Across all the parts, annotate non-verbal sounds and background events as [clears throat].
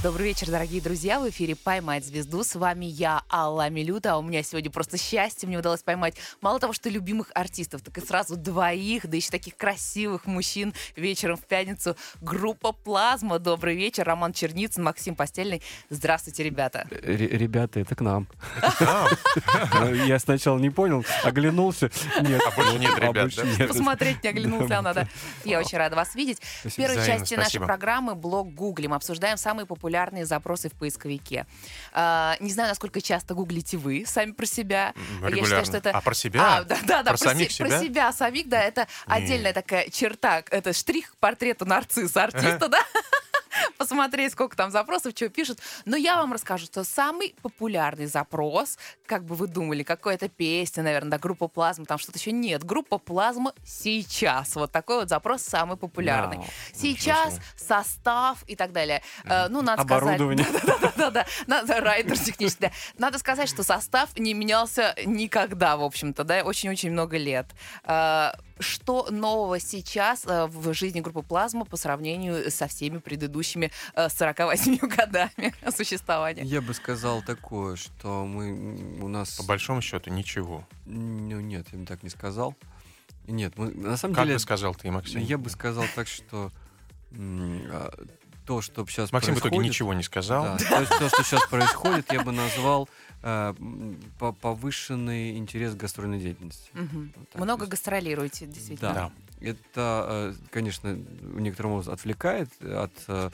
Добрый вечер, дорогие друзья. В эфире «Поймать звезду». С вами я, Алла Милюта. А у меня сегодня просто счастье. Мне удалось поймать мало того, что любимых артистов, так и сразу двоих, да еще таких красивых мужчин вечером в пятницу. Группа «Плазма». Добрый вечер. Роман Черницын, Максим Постельный. Здравствуйте, ребята. Р- ребята, это к нам. Я сначала не понял, оглянулся. Нет, А больше нет ребят, больше да? нет. Посмотреть не оглянулся надо. Я очень рада вас видеть. В первой части нашей программы блог гуглим. Обсуждаем самые популярные запросы в поисковике. А, не знаю, насколько часто гуглите вы сами про себя. Я Регулярно. считаю, что это... А про себя? А, да, да, да, Про самих се- про себя? себя самих, да, это отдельная такая черта, это штрих к портрету нарцисса артиста, [laughs] да? Посмотреть, сколько там запросов, что пишут. Но я вам расскажу, что самый популярный запрос, как бы вы думали, какая-то песня, наверное, да, группа Плазма, там что-то еще нет. Группа Плазма сейчас. Вот такой вот запрос самый популярный. Вау, Сейчас состав и так далее. Э, Ну, надо сказать... Оборудование. [laughs] Да-да-да, надо райдер технический. да. Надо сказать, что состав не менялся никогда, в общем-то, да, очень-очень много лет. Э, Что нового сейчас э, в жизни группы Плазма по сравнению со всеми предыдущими э, 48 [laughs] годами существования? Я бы сказал такое, что мы у нас... По большому счету ничего. Ну нет, я бы так не сказал. Нет, мы, на самом Как деле... бы сказал ты, Максим? Я бы сказал так, что а, то, что сейчас Максим в итоге происходит... ничего не сказал. Да, то, то, что сейчас происходит, я бы назвал по- повышенный интерес к гастрольной деятельности. Мгм. Вот так Много гастролируете, действительно. Да. Это, э, конечно, в некотором образом отвлекает от, э,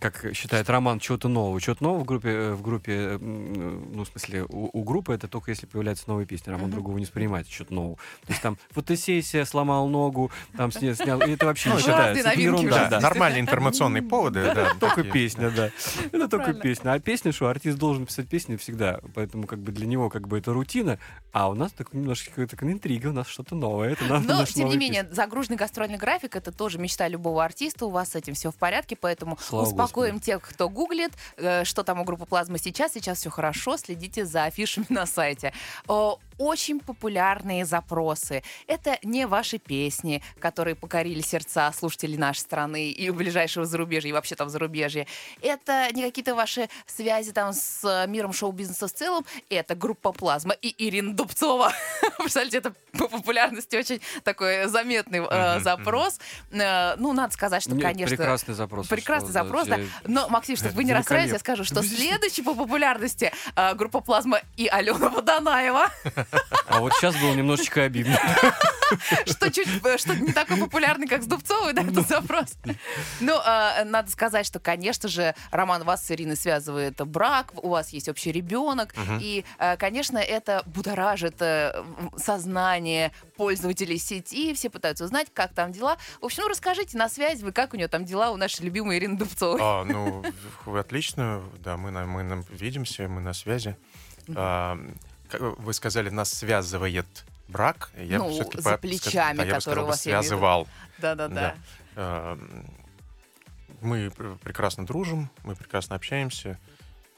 как считает Роман, чего-то нового. Чего-то нового в группе, э, в группе, э, м, ну, в смысле, у, у группы это только если появляются новые песни. Роман Мгм. другого не воспринимает, чего-то нового. То есть там фотосессия, сломал ногу, там сня- снял, и это вообще Ну, не разные считается. Это ерунда, да. Нормальные информационные поводы, да. Только песня, да. [laughs] Это только песня. А песня, что артист должен писать песни всегда. Поэтому как бы для него как бы это рутина. А у нас такой немножко такая интрига, у нас что-то новое. Но, тем не менее, загруженный гастрольный график это тоже мечта любого артиста. У вас с этим все в порядке, поэтому Успокоим тех, кто гуглит, э, что там у группы Плазма сейчас. Сейчас все хорошо. Следите за афишами [laughs] на сайте. Очень популярные запросы. Это не ваши песни, которые покорили сердца слушателей нашей страны и ближайшего зарубежья, и вообще там зарубежья. Это не какие-то ваши связи там с э, миром шоу-бизнеса в целом. Это группа Плазма и Ирина Дубцова. [laughs] Представляете, это по популярности очень такой заметный э, запрос. Э, ну, надо сказать, что, Нет, конечно... Прекрасный запрос. Прекрасный что, запрос, да. Но, Максим, чтобы вы не расстраивались, я скажу, что следующий по популярности э, группа Плазма и Алена Водонаева, [laughs] А вот сейчас было немножечко обидно. что чуть э, что не такой популярный, как с Дубцовой, да, этот запрос. Ну, э, надо сказать, что, конечно же, Роман вас с Ириной связывает брак, у вас есть общий ребенок, и, э, конечно, это будоражит сознание пользователей сети, все пытаются узнать, как там дела. В общем, ну, расскажите на связь, вы как у нее там дела у нашей любимой Ирины Дубцовой. А, ну, отлично, да, мы, на- мы на- видимся, мы на связи. Как вы сказали, нас связывает брак. Я Ну, всё-таки за по- плечами, да, я бы которые сказал у вас, связывал. Да-да-да. Да. А, Мы пр- прекрасно дружим, мы прекрасно общаемся,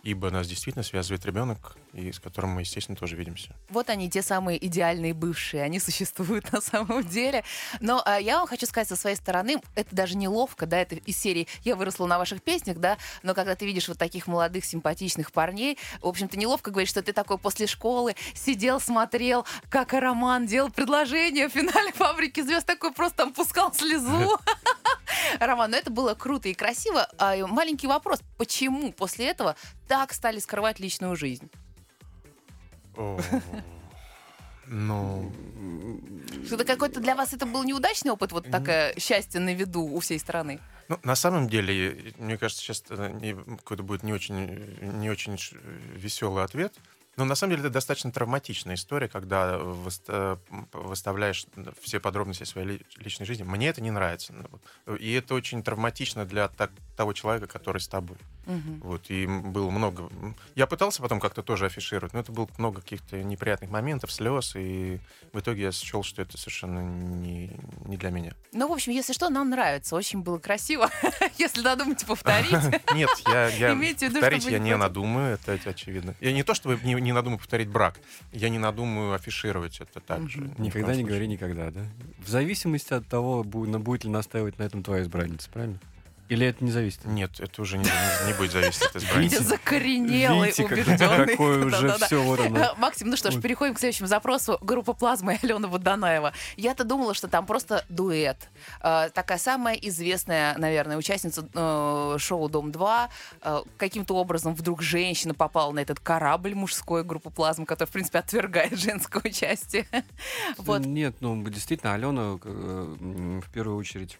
ибо нас действительно связывает ребенок, и с которым мы, естественно, тоже видимся. Вот они, те самые идеальные бывшие, они существуют на самом деле. Но а, я вам хочу сказать со своей стороны, это даже неловко, да, это из серии «Я выросла на ваших песнях», да, но когда ты видишь вот таких молодых, симпатичных парней, в общем-то, неловко говорить, что ты такой после школы сидел, смотрел, как Роман делал предложение в финале «Фабрики звезд», такой просто там пускал слезу. [laughs] Роман, ну это было круто и красиво. А маленький вопрос, почему после этого так стали скрывать личную жизнь? Ну, Что-то какой-то для вас это был неудачный опыт, вот такое счастье на виду у всей страны? Ну, на самом деле, мне кажется, сейчас какой-то будет не очень, не очень веселый ответ. Но на самом деле это достаточно травматичная история, когда выста- выставляешь все подробности своей ли- личной жизни. Мне это не нравится. Ну. И это очень травматично для того человека, который с тобой. Мгм. Вот, и было много... Я пытался потом как-то тоже афишировать, но это было много каких-то неприятных моментов, слез, и в итоге я счел, что это совершенно не, не для меня. Ну, в общем, если что, нам нравится. Очень было красиво. [laughs] Если надумаете повторить. [laughs] Нет, я, я [laughs] повторить я не надумаю, это очевидно. Я не то, чтобы не, не надумаю повторить брак. Я не надумаю афишировать это также. Никогда не говори никогда, да? В зависимости от того, на- будет ли настаивать на этом твоя избранница, правильно? Или это не зависит? Нет, это уже не, не- будет зависеть от Видите, избранницы. закоренелый, убежденный. какое уже все вот оно. Максим, ну что ж, переходим к следующему запросу. Группа «Плазма» и Алена Водонаева. Я-то думала, что там просто дуэт. Э, Такая самая известная, наверное, участница э, шоу «Дом-2». Э, Каким-то образом вдруг женщина попала на этот корабль мужской группы «Плазма», который, в принципе, отвергает женское участие. Вот. Нет, ну действительно, Алена в первую очередь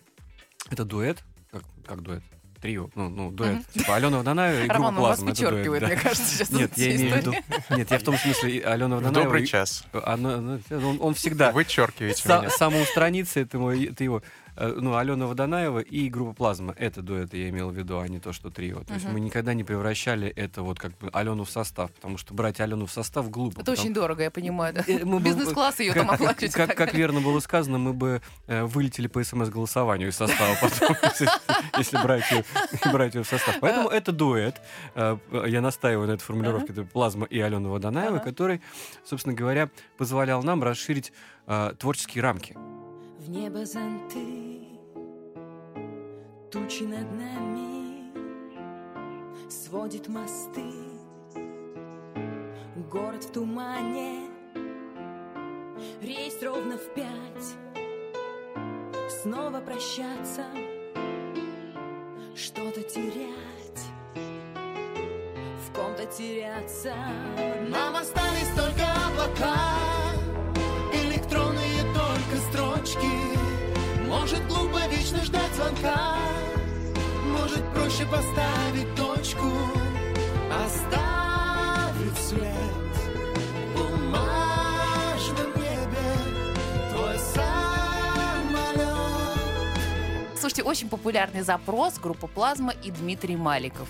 это дуэт, как, как дуэт, трио, ну, ну дуэт. Мгм. Типа Алена Водонаева и группа Роман, он вас Плазма. это дуэт, подчеркивает, да. мне кажется, сейчас. Нет, я имею в виду. Нет, я в том смысле, Алена В Водонаева. добрый час. она- он, он всегда Вычеркиваете меня. самоустранится, это, мой, это его, ну, Алена Водонаева и группа Плазма. Это дуэт, я имел в виду, а не то, что трио. То есть Мгм. мы никогда не превращали это вот как бы Алену в состав, потому что брать Алену в состав глупо. Это потому- очень дорого, я понимаю. да. Э, мы Бизнес-класс ее там как, как- оплачивать. как- как верно было сказано, мы бы э, вылетели по СМС-голосованию из состава потом, [laughs] если, брать, ее, [laughs] брать ее в состав. Поэтому это дуэт. Э, Я настаиваю на этой формулировке. Это Плазма и Алена Водонаева, который, собственно говоря, позволял нам расширить э, творческие рамки. Небо зонты, тучи над нами, сводит мосты. Город в тумане, рейс ровно в пять. Снова прощаться, что-то терять, в ком-то теряться. Нам остались только облака, строчки. Может, глупо вечно ждать звонка, может, проще поставить точку, оставить след. Слушайте, очень популярный запрос группа «Плазма» и Дмитрий Маликов.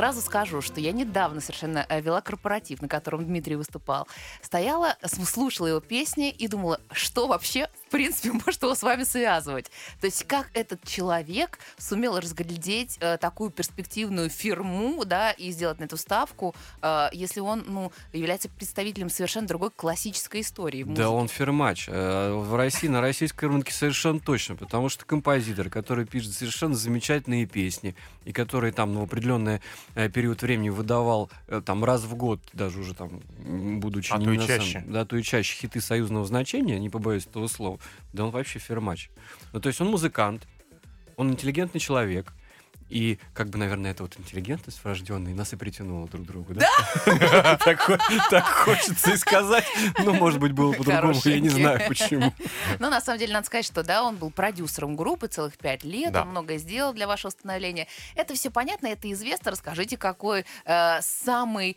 Сразу скажу, что я недавно совершенно э, вела корпоратив, на котором Дмитрий выступал. Стояла, слушала его песни и думала, что вообще, в принципе, [laughs] может его с вами связывать. То есть как этот человек сумел разглядеть э, такую перспективную фирму, да, и сделать на эту ставку, э, если он, ну, является представителем совершенно другой классической истории. Да, он фермач. Э, В России, на российской рынке совершенно точно, потому что композитор, который пишет совершенно замечательные песни, и который там ну, э, период времени выдавал э, там раз в год, даже уже там, будучи А не то и на самом- чаще. да, то и чаще хиты союзного значения, не побоюсь этого слова, да он вообще фермач. Ну, то есть он музыкант, он интеллигентный человек, и, как бы, наверное, эта вот интеллигентность врожденная нас и притянула друг к другу, да? [laughs] Так хо- так хочется и сказать. Ну, может быть, было по-другому, я не знаю почему. Ну, на самом деле, надо сказать, что да, он был продюсером группы целых пять лет, он многое сделал для вашего становления. Это все понятно, это известно. Расскажите, какой э, самый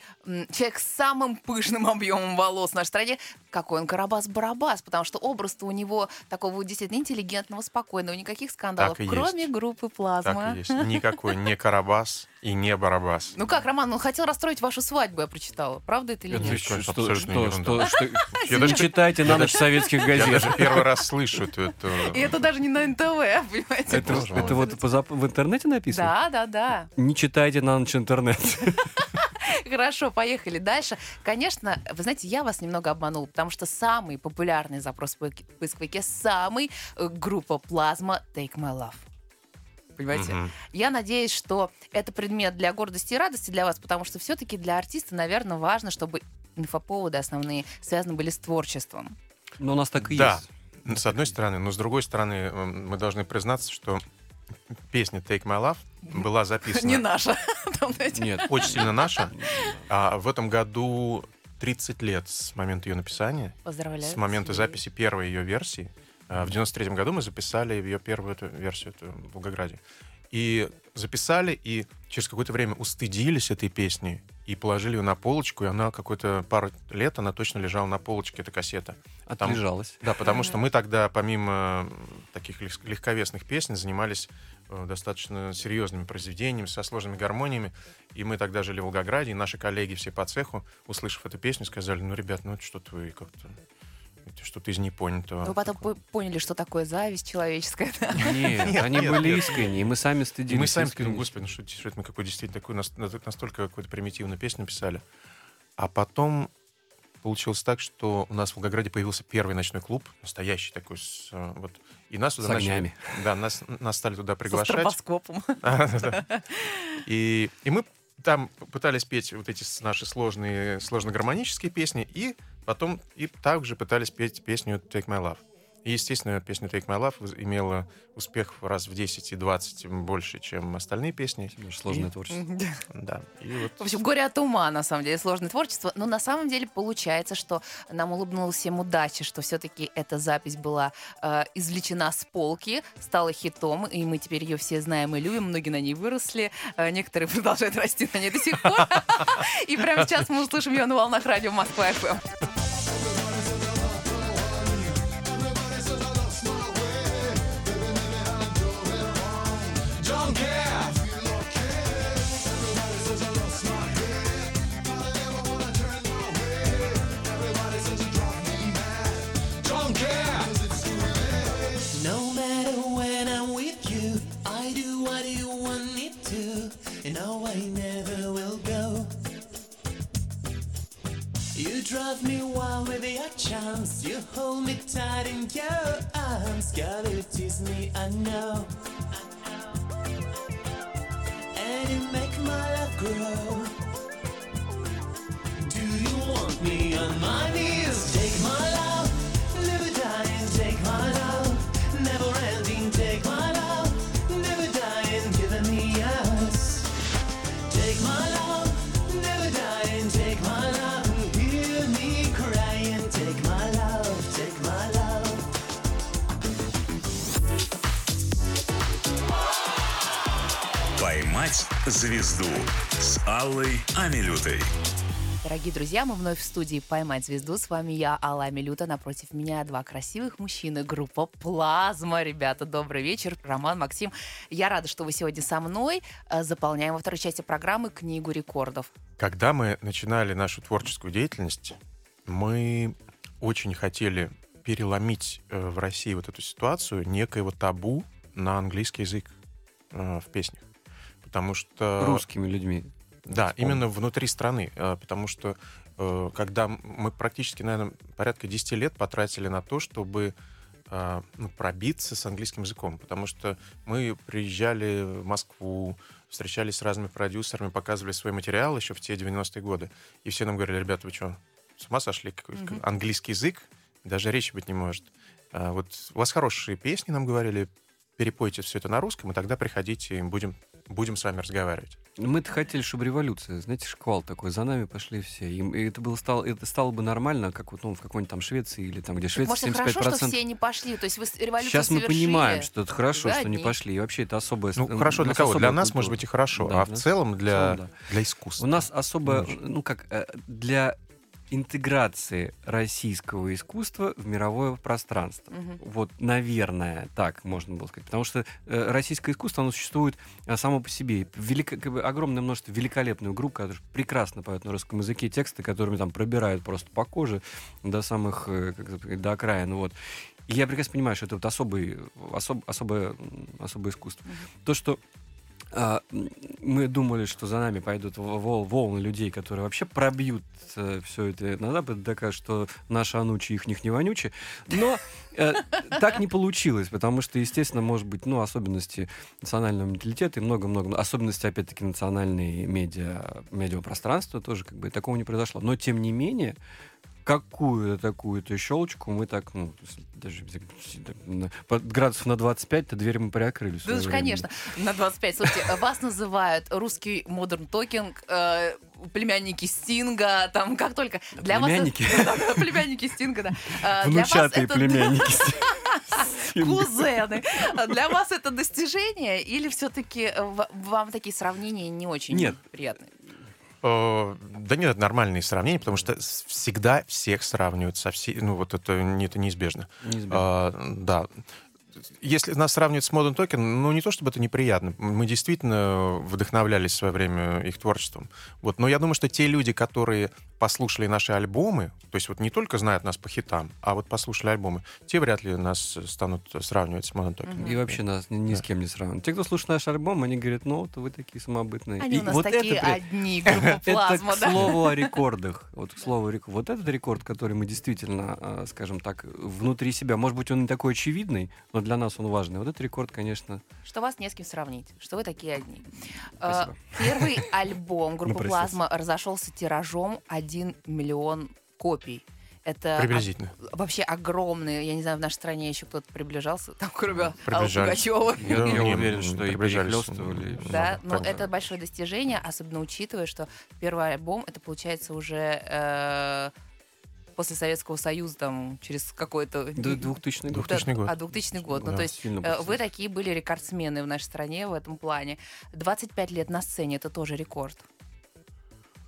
человек с самым пышным объемом волос в нашей стране, какой он Карабас-Барабас, потому что образ-то у него такого действительно интеллигентного, спокойного, никаких скандалов, Так кроме группы Так «Плазма». Никакой не Карабас и не Барабас. Ну как, Роман, он хотел расстроить вашу свадьбу, я прочитала. Правда это или нет? что, что, что, [laughs] что, что- Я Не даже- читайте на ночь советских Я газет. даже первый раз слышу эту... эту- [laughs] И это даже не на НТВ, понимаете? Это, Боже мой. это вот в интернете написано? Да, да, да. Не читайте на ночь интернет. [laughs] Хорошо, поехали дальше. Конечно, вы знаете, я вас немного обманул, потому что самый популярный запрос в поиск- поисковике самый э, группа Плазма Take My Love. Понимаете? Мгм. Я надеюсь, что это предмет для гордости и радости для вас, потому что все-таки для артиста, наверное, важно, чтобы инфоповоды основные связаны были с творчеством. Но у нас так и Да. есть. Ну, С одной стороны, но с другой стороны, м, мы должны признаться, что песня Take My Love была [laughs] записана Не наша. [laughs] Нет. очень сильно наша. [laughs] А в этом году 30 лет с момента ее написания, Поздравляю. с момента записи первой ее версии. А В 93 году мы записали ее первую эту версию эту, в Волгограде. И записали, и через какое-то время устыдились этой песни и положили ее на полочку, и она какое-то пару лет, она точно лежала на полочке, эта кассета. Там- Отлежалась. Да, потому что мы тогда, помимо таких лег- легковесных песен, занимались э, достаточно серьезными произведениями, со сложными гармониями. И мы тогда жили в Волгограде, и наши коллеги все по цеху, услышав эту песню, сказали, ну, ребят, ну, что-то вы как-то... Что-то из непонятого. Вы потом такого». по- поняли, что такое зависть человеческая. да? Нет, Нет, они нет, были нет. искренни, и мы сами И стыдились. мы сами искренне. сказали, господи, ну что, это- что это мы какой действительно такой, нас- настолько какую-то примитивную песню писали. А потом получилось так, что у нас в Волгограде появился первый ночной клуб, настоящий такой, с, э, вот, и нас туда С начали- да, нас, нас стали туда приглашать. [laughs] А, да-да. И, и мы там пытались петь вот эти наши сложные, сложно-гармонические песни, и потом и также пытались петь песню «Take My Love». И, естественно, песня «Take My Love» имела успех раз в 10 и 20 больше, чем остальные песни. Сложное И- творчество. [laughs] Да. И вот В общем, горе от ума, на самом деле, сложное творчество. Но на самом деле получается, что нам улыбнулась всем удача, что все-таки эта запись была э, извлечена с полки, стала хитом, и мы теперь ее все знаем и любим, многие на ней выросли, э, некоторые [laughs] продолжают расти на ней до сих пор. [laughs] И прямо сейчас мы услышим ее на волнах радио Москва drive me wild with your charms, you hold me tight in your arms, girl, you tease me, I know. And you make my love grow. Do you want me on my knees? «Поймать звезду» с Аллой Амилютой. Дорогие друзья, мы вновь в студии «Поймать звезду». С вами я, Алла Милюта. Напротив меня два красивых мужчины. Группа «Плазма». Ребята, добрый вечер. Роман, Максим. Я рада, что вы сегодня со мной. Э, Заполняем во второй части программы книгу рекордов. Когда мы начинали нашу творческую деятельность, мы очень хотели переломить э, в России вот эту ситуацию некоего табу на английский язык э, в песнях. Потому что... Русскими людьми. Да, Вспомнил. именно внутри страны. э, Потому что э, когда мы практически, наверное, порядка 10 лет потратили на то, чтобы э, ну, пробиться с английским языком. Потому что мы приезжали в Москву, встречались с разными продюсерами, показывали свой материал еще в те 90-е годы. И все нам говорили, ребята, вы что, с ума сошли? Какой- Мгм. Английский язык даже речи быть не может. Вот у вас хорошие песни, нам говорили, перепойте все это на русском, и тогда приходите, и будем, будем с вами разговаривать. Мы-то хотели, чтобы революция, знаете, шквал такой, за нами пошли все. И, и это, было, стало, это стало бы нормально, как вот ну, в какой-нибудь там Швеции или там, где Швеция Может, и 75%. хорошо, что все не пошли. То есть вы революцию Сейчас мы совершили. понимаем, что это хорошо, Вы что не одни. пошли. И вообще это особое... Ну, у хорошо для кого? Для нас, культура. может быть, и хорошо, Да, а в да. целом для, целом, для искусства. У нас особо, Не очень. ну как, э, для интеграции российского искусства в мировое пространство. Мгм. Вот, наверное, так можно было сказать. Потому что э, российское искусство, оно существует э, само по себе. Велико- как бы огромное множество великолепных групп, которые прекрасно поют на русском языке, тексты, которыми там пробирают просто по коже до самых, э, как сказать, до окраин. Вот. И я прекрасно понимаю, что это вот особый, особ- особое, особое искусство. То, что мы думали, что за нами пойдут волны людей, которые вообще пробьют все это на Запад, докажут, что наши анучи их них не вонючи. Но э, так не получилось, потому что, естественно, может быть, ну, особенности национального менталитета и много-много, особенности, опять-таки, национальные медиа, медиапространства тоже как бы такого не произошло. Но, тем не менее, какую-то такую-то щелочку мы так, ну, даже градусов на 25-то дверь мы приоткрыли. Да уж, конечно, на 25. Слушайте, [laughs] вас называют русский модерн токинг, э, племянники Стинга, там как только. Для Племянники? [laughs] вас... племянники Стинга, да. Э, Внучатые племянники. [laughs] Кузены. Для вас это достижение или все-таки вам такие сравнения не очень Нет. приятны? Э, Да нет, это нормальные сравнения, потому что всегда всех сравнивают со всеми, ну вот это, это неизбежно. Неизбежно. А, да. если нас сравнивать с Modern Token, ну, не то чтобы это неприятно. Мы действительно вдохновлялись в свое время их творчеством. Вот. Но я думаю, что те люди, которые послушали наши альбомы, то есть вот не только знают нас по хитам, а вот послушали альбомы, те вряд ли нас станут сравнивать с Token. И вообще нас ни, ни с кем не сравнивают. Те, кто слушает наш альбом, они говорят, ну, вот вы такие самобытные. Они И у нас вот такие это, одни, [laughs] группа это плазма, к да? слову о рекордах. Вот к слову Вот этот рекорд, который мы действительно, а, скажем так, внутри себя, может быть, он не такой очевидный, но для нас он важный. Вот этот рекорд, конечно, Что вас не с кем сравнить, что вы такие одни. Спасибо. Э, Первый [laughs] альбом группы Напросился. «Плазма» разошелся тиражом 1 миллион копий. Это Приблизительно. ог- вообще огромные. Я не знаю, в нашей стране еще кто-то приближался, там, кроме Аллы. Пугачевой. я, уверен, что и. Ну, Да, но это большое достижение, особенно учитывая, что первый альбом, это получается уже э, после Советского Союза, там, через какой-то... Д- 2000 год. 2000 год. А, 2000 год. Ну, Да, то есть э, вы такие были рекордсмены в нашей стране в этом плане. 25 лет на сцене, это тоже рекорд.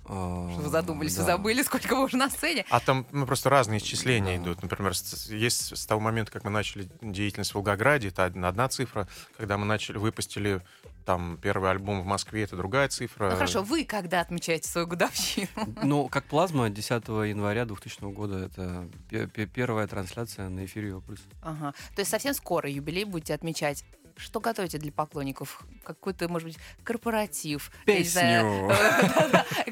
Что вы задумались, вы да. забыли, сколько вы уже на сцене. А там ну, просто разные исчисления Да. идут. Например, с- есть с того момента, как мы начали деятельность в Волгограде, это одна, одна цифра. Когда мы начали, выпустили там первый альбом в Москве, это другая цифра. Ну хорошо, вы когда отмечаете свою годовщину? [laughs] Ну, как плазма 10 января 2000 года, это пе- пе- первая трансляция на эфире Европа плюс. Ага. То есть совсем скоро юбилей будете отмечать. Что готовите для поклонников? Какой-то, может быть, корпоратив? [laughs]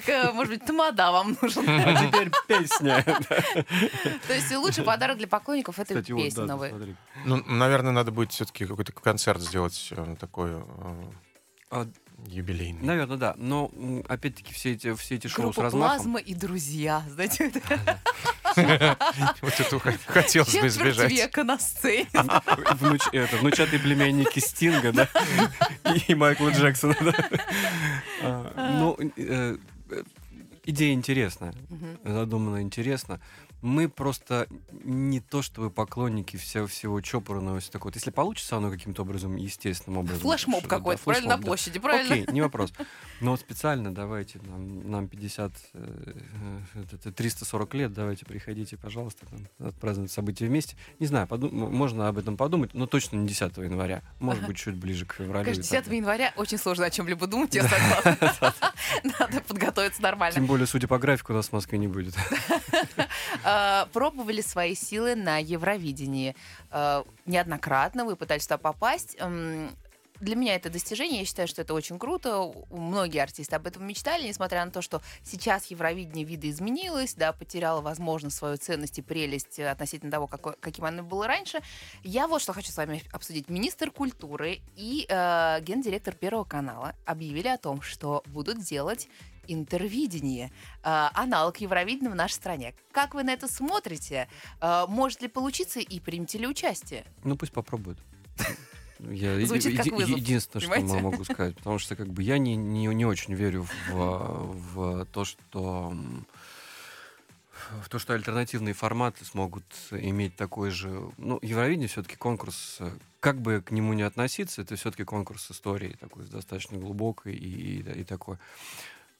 К- Может быть, тамада вам нужен? А теперь песня. То есть лучший подарок для поклонников — это песня новая. Ну, наверное, надо будет все-таки какой-то концерт сделать э, такой э, А, юбилейный. Наверное, да. Но опять-таки все эти, все эти шоу с Группа размахом. «Плазма» и «Друзья». Знаете, [laughs] Вот это хотелось бы избежать. века на сцене. Внуч- это, внучатые племянники Стинга, да? И Майкла Джексона, да? А, Ну, э, э, идея интересная. Задумано интересно. Мы просто не то, что вы поклонники всего, всего чопорного и всё такое. Вот Если получится оно каким-то образом, естественным образом. Флешмоб что- да, какой-то, правильно, на флешмоб, да. площади, правильно? Окей, не вопрос. Но вот специально давайте нам, нам 50, э, э, это 340 лет, давайте приходите, пожалуйста, там, отпраздновать события вместе. Не знаю, подум- можно об этом подумать, но точно не 10 января. Может Ага. быть, чуть ближе к февралю. Конечно, и 10 так. января очень сложно о чем-либо думать, я согласна. [laughs] Надо подготовиться нормально. Тем более, судя по графику, нас в Москве не будет. [laughs] А, Пробовали свои силы на Евровидении. А, Неоднократно вы пытались туда попасть. Для меня это достижение, я считаю, что это очень круто. Многие артисты об этом мечтали, несмотря на то, что сейчас Евровидение видоизменилось, да, потеряло, возможно, свою ценность и прелесть э, относительно того, какой- каким оно было раньше. Я вот что хочу с вами обсудить. Министр культуры и э, гендиректор Первого канала объявили о том, что будут делать интервидение, э, аналог Евровидения в нашей стране. Как вы на это смотрите? Э, может ли получиться и примете ли участие? Ну, пусть попробуют. [laughs] Я Звучит еди- как вызов, единственное, что понимаете? м- могу сказать, потому что как бы я не, не, не очень верю в, в то, что в то, что альтернативные форматы смогут иметь такой же... Ну, Евровидение все-таки конкурс, как бы к нему не относиться, это все-таки конкурс истории, такой достаточно глубокой и, и, и такой.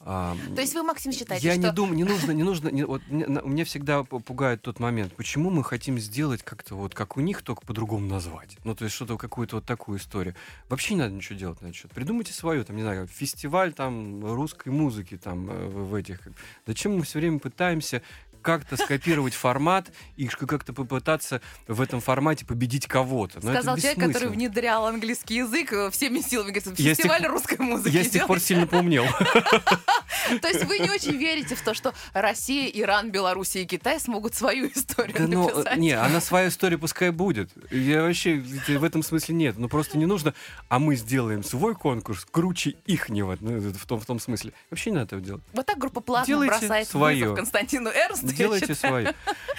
А, То есть вы, Максим, считаете, я что... не думаю, не нужно, не нужно. не- вот мне, на- меня всегда пугает тот момент, почему мы хотим сделать как-то вот как у них, только по-другому назвать. Ну, то есть что-то какую-то вот такую историю. Вообще не надо ничего делать на этот счет. Придумайте свою, там, не знаю, фестиваль там русской музыки там э, в, в этих. Зачем мы все время пытаемся как-то скопировать формат и как-то попытаться в этом формате победить кого-то. Но Сказал человек, который внедрял английский язык э, всеми силами. Говорит, тех фестиваль пор- русской музыки Я с тех пор сильно поумнел. [laughs] То есть вы не очень верите в то, что Россия, Иран, Белоруссия и Китай смогут свою историю Да ну, написать? э, не, она своя история пускай будет. Я вообще э, в этом смысле нет. Ну просто не нужно, а мы сделаем свой конкурс круче ихнего. Ну, в том, в том смысле. Вообще не надо этого делать. Вот так группа Плазма Делайте бросает своё. вызов Константину Эрнсту. Делайте свое.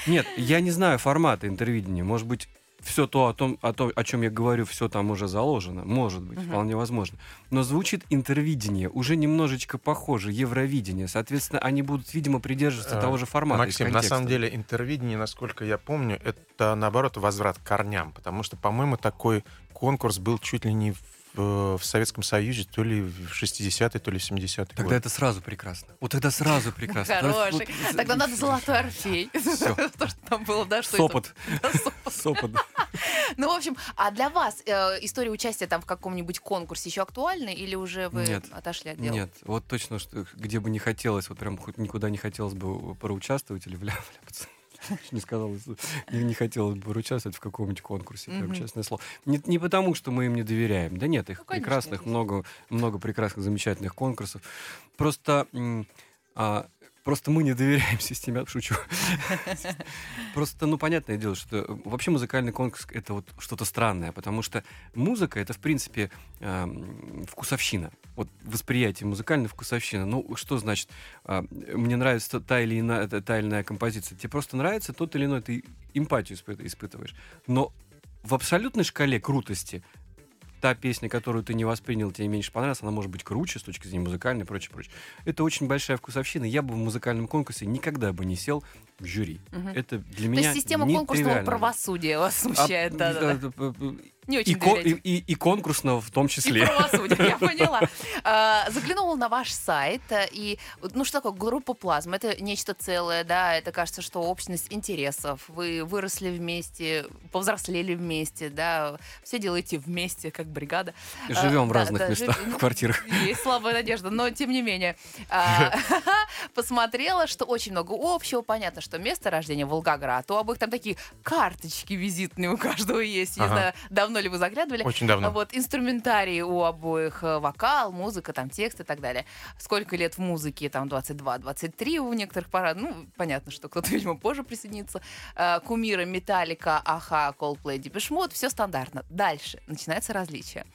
Нет, я не знаю формата интервидения. Может быть, все то, о том, о том, о чем я говорю, все там уже заложено. Может быть, Мгм. вполне возможно. Но звучит интервидение уже немножечко похоже, Евровидение. Соответственно, они будут, видимо, придерживаться Э, того же формата. Максим, на самом деле интервидение, насколько я помню, это наоборот возврат к корням, потому что, по-моему, такой конкурс был чуть ли не в, в Советском Союзе, то ли в 60-е, то ли в 70-е Тогда годы. это сразу прекрасно. Вот тогда сразу прекрасно. Хороший. вот- Тогда надо золотой орфей. [laughs] [laughs] То, что там было, да? Сопот. Сопот. [laughs] Ну, в общем, а для вас э, история участия там в каком-нибудь конкурсе еще актуальна или уже вы отошли от дела? Нет, вот точно, что где бы не хотелось, вот прям хоть никуда не хотелось бы проучаствовать или вля- вляпаться. [laughs] Не сказал, не, не хотелось бы участвовать в каком-нибудь конкурсе, прям честное слово. Не, не потому, что мы им не доверяем. Да нет, их Ну, конечно, прекрасных, много, много прекрасных, замечательных конкурсов. Просто, а, просто мы не доверяем системе. Шучу. Просто, ну, понятное дело, что э, вообще музыкальный конкурс — это вот что-то странное, потому что музыка — это, в принципе, эм, вкусовщина. Вот восприятие музыкальной вкусовщина. Ну, что значит, а, мне нравится та- или иная, та, или иная композиция. Тебе просто нравится тот или иной, ты эмпатию испы- испытываешь. Но в абсолютной шкале крутости та песня, которую ты не воспринял, тебе меньше понравилась, она может быть круче с точки зрения музыкальной и прочее, прочее. Это очень большая вкусовщина. Я бы в музыкальном конкурсе никогда бы не сел в жюри. Мгм. Это для То меня есть система конкурсного правосудия вас А, смущает, да, да, да. да, Не И, очень кон- доверяете. и, и- и конкурсного в том И числе. правосудие, я [laughs] поняла. А, Заглянула на ваш сайт, э, и, ну что такое, группа плазма, это нечто целое, да, это кажется, что общность интересов, вы выросли вместе, повзрослели вместе, да, все делаете вместе, как бригада. Живем в да, разных да, местах, жив- в квартирах. [laughs] Есть слабая надежда, но тем не менее. А, [laughs] Посмотрела, что очень много общего. Понятно, что место рождения Волгоград. У обоих там такие карточки визитные у каждого есть. Не Ага. знаю, давно ли вы заглядывали. Очень давно. Вот инструментарий у обоих, э, вокал, музыка, там текст и так далее. Сколько лет в музыке? Там 22-23 у некоторых пора. Ну, понятно, что кто-то, [laughs] видимо, позже присоединится. Э, Кумиры, Металлика, Аха, Coldplay, Депешмот. Все стандартно. Дальше начинается различие.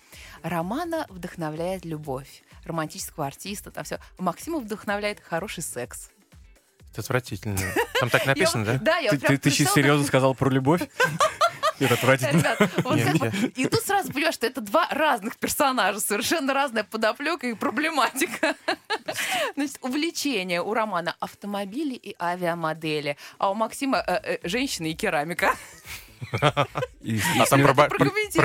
Романа вдохновляет любовь романтического артиста, там все. Максима вдохновляет хороший секс. Это отвратительно. Там так [laughs] написано, да? Да, я Ты, ты, сейчас серьезно сказал про любовь? [laughs] Это отвратительно. [laughs] И тут сразу понимаешь, что это два разных персонажа, совершенно разная подоплека и проблематика. [laughs] Значит, увлечение у Романа автомобили и авиамодели, а у Максима э, э, женщины и керамика. [laughs] И, А там про,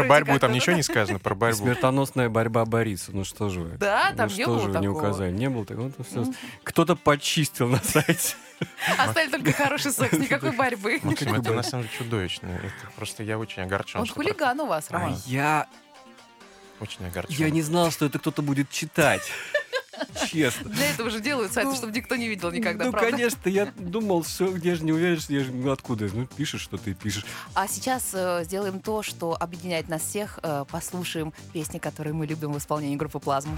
борьбу там ничего не сказано? Про борьбу. смертоносная борьба борится. Ну что же вы? Да, Ну там не что было же вы не такого. указали? Не было такого. Кто-то почистил на сайте. [laughs] Оставили только хороший секс, никакой борьбы. Максим, это на самом деле чудовищно. Это просто я очень огорчен. Он хулиган у вас, А Роман. я, Очень огорчен. я не знал, что это кто-то будет читать. Честно. Для этого же делают сайты, Ну, чтобы никто не видел никогда, ну, правда? конечно, я думал, что я же не уверен, что я же ну, откуда. Ну, пишешь, что ты пишешь. А сейчас э, сделаем то, что объединяет нас всех. Э, послушаем песни, которые мы любим в исполнении группы «Плазма».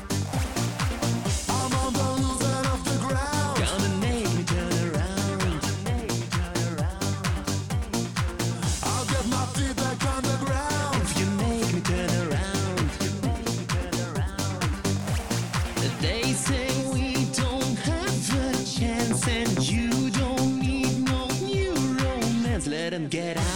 Get out.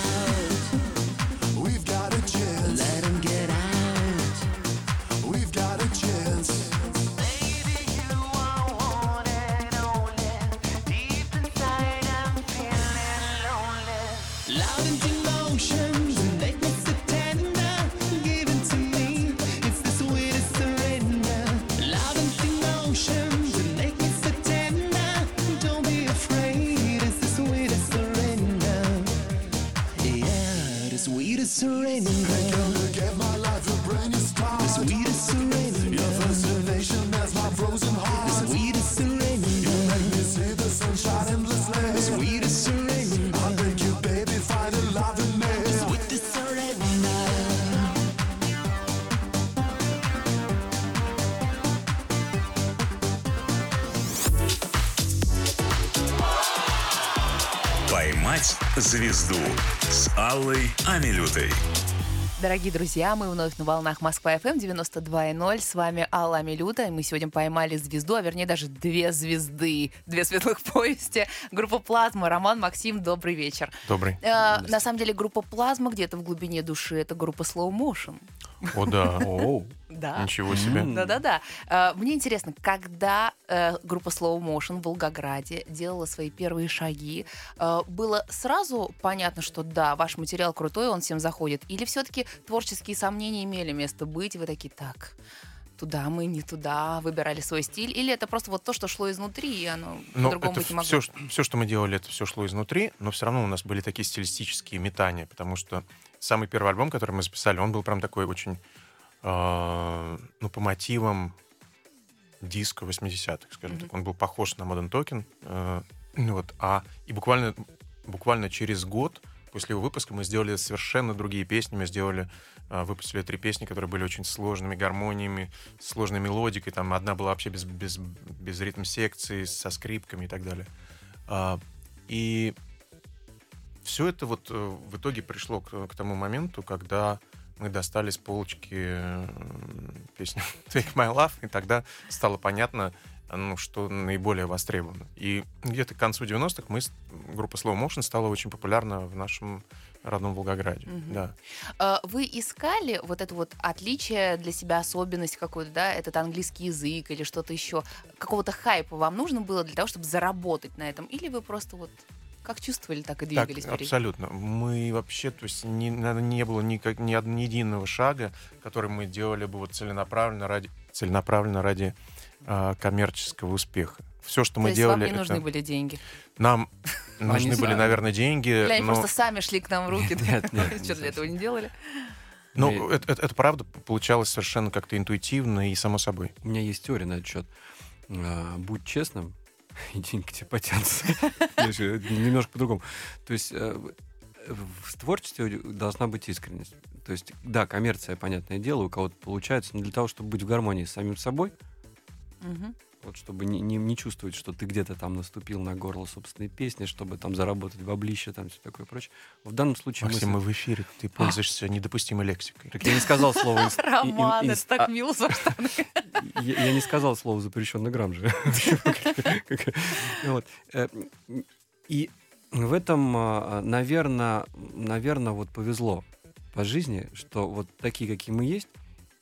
Звезду» с Аллой Амилютой. Дорогие друзья, мы вновь на волнах Москва FM 92.0. С вами Алла Амилюта. И мы сегодня поймали звезду, а вернее даже две звезды. Две светлых [laughs] повести. Группа «Плазма». Роман, Максим, добрый вечер. Добрый. Э, на самом деле группа «Плазма» где-то в глубине души это группа Slow Motion. О, да. [laughs] Да. Ничего себе. Да-да-да. Э, Мне интересно, когда э, группа Slow Motion в Волгограде делала свои первые шаги, э, было сразу понятно, что да, ваш материал крутой, он всем заходит? Или все-таки творческие сомнения имели место быть, и вы такие, так, туда мы, не туда, выбирали свой стиль? Или это просто вот то, что шло изнутри, и оно Но по-другому быть не могло? все, все, что мы делали, это все шло изнутри, но все равно у нас были такие стилистические метания, потому что самый первый альбом, который мы записали, он был прям такой очень, ну, по мотивам диска 80-х, скажем Мгм. так. Он был похож на Modern Token. э, ну вот, а, и буквально, буквально через год после его выпуска мы сделали совершенно другие песни. Мы сделали, э, выпустили три песни, которые были очень сложными гармониями, сложной мелодикой. Там одна была вообще без, без, без ритм-секции, со скрипками и так далее. А, И все это вот э, в итоге пришло к, к тому моменту, когда мы достали с полочки э, песню [laughs] Take My Love, и тогда стало понятно, ну, что наиболее востребовано. И где-то к концу 90-х мы, группа Slow Motion стала очень популярна в нашем родном Волгограде. Мгм. Да. А, Вы искали вот это вот отличие для себя, особенность какую-то, да, этот английский язык или что-то еще? Какого-то хайпа вам нужно было для того, чтобы заработать на этом? Или вы просто вот как чувствовали, так и Так, двигались вперед? абсолютно. Мы вообще, то есть не, не было никак, ни, ни единого шага, который мы делали бы вот целенаправленно ради, целенаправленно ради а, коммерческого успеха. Все, что То мы есть делали, вам не это- нужны были деньги? нам [laughs] нужны были, наверное, деньги. Они просто сами шли к нам в руки? Нет, нет, [laughs] Что для этого не делали? Ну, Мне- это, это- это правда получалось совершенно как-то интуитивно и само собой. У меня есть теория на этот счет. А, Будь честным, [laughs] и деньги тебе потянутся. Же [laughs] Немножко по-другому. То есть э, в творчестве должна быть искренность. То есть, да, коммерция, понятное дело, у кого-то получается, но для того, чтобы быть в гармонии с самим собой. Вот чтобы не, не, не чувствовать, что ты где-то там наступил на горло собственной песни, чтобы там заработать в облище, там все такое прочее. В данном случае мы... Максим, с- мы в эфире, ты пользуешься недопустимой лексикой. Так я не сказал слово... [laughs] Роман, это так а, мило с вашей стороны. [laughs] Я, не сказал слово запрещенный грамм же. [laughs] Э, И в этом, наверное, наверное, вот повезло по жизни, что вот такие, какие мы есть,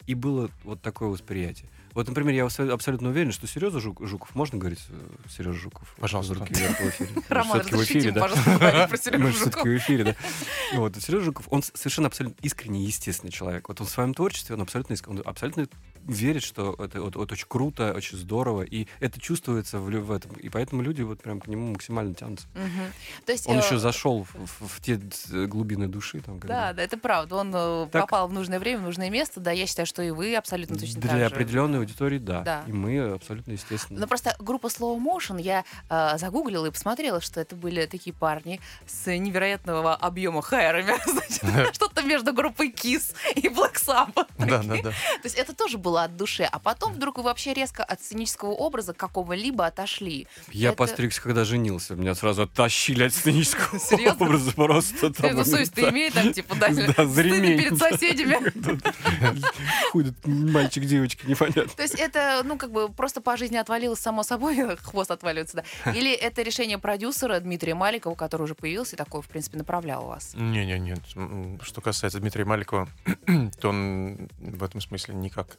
и было вот такое восприятие. Вот, например, я абсо- абсолютно уверен, что Сережа Жуков, можно говорить Сережа Жуков? Пожалуйста. Руки вверх в эфире. [laughs] Роман, всё-таки в эфире, да? пожалуйста, говорить про Сережу все-таки Жукова. в эфире, да. Вот, Сережа Жуков, он совершенно абсолютно искренний, естественный человек. Вот он в своем творчестве, он абсолютно, он абсолютно верит, что это, вот- вот очень круто, очень здорово, и это чувствуется в, в этом. И поэтому люди вот прям к нему максимально тянутся. Мгм. То есть, Он э, еще зашел в, в- в те глубины души. Там, Да, когда- да, это правда. Он э, Так. попал в нужное время, в нужное место. Да, я считаю, что и вы абсолютно точно Для так же. определенной аудитории, да. Да. И мы абсолютно естественно. Ну просто группа Slow Motion, я э, загуглила и посмотрела, что это были такие парни с невероятного объема. [laughs] Значит, Что-то между группой Kiss и Black Sabbath. [laughs] Да, да, да. То есть это тоже было от души. А потом вдруг вы вообще резко от сценического образа какого-либо отошли. Я постригся, когда женился. Меня сразу оттащили от сценического [laughs] образа просто. там, совесть-то имеет там, типа, да, за ремень. перед соседями. Ходит мальчик, девочка, непонятно. [laughs] То есть это, ну, как бы просто по жизни отвалилось само собой, [laughs] хвост отваливается, да. Или это решение продюсера Дмитрия Маликова, который уже появился и такой, в принципе, направлял вас? Не-не, нет. М, Что касается Дмитрия Маликова, [clears throat] то он в этом смысле никак,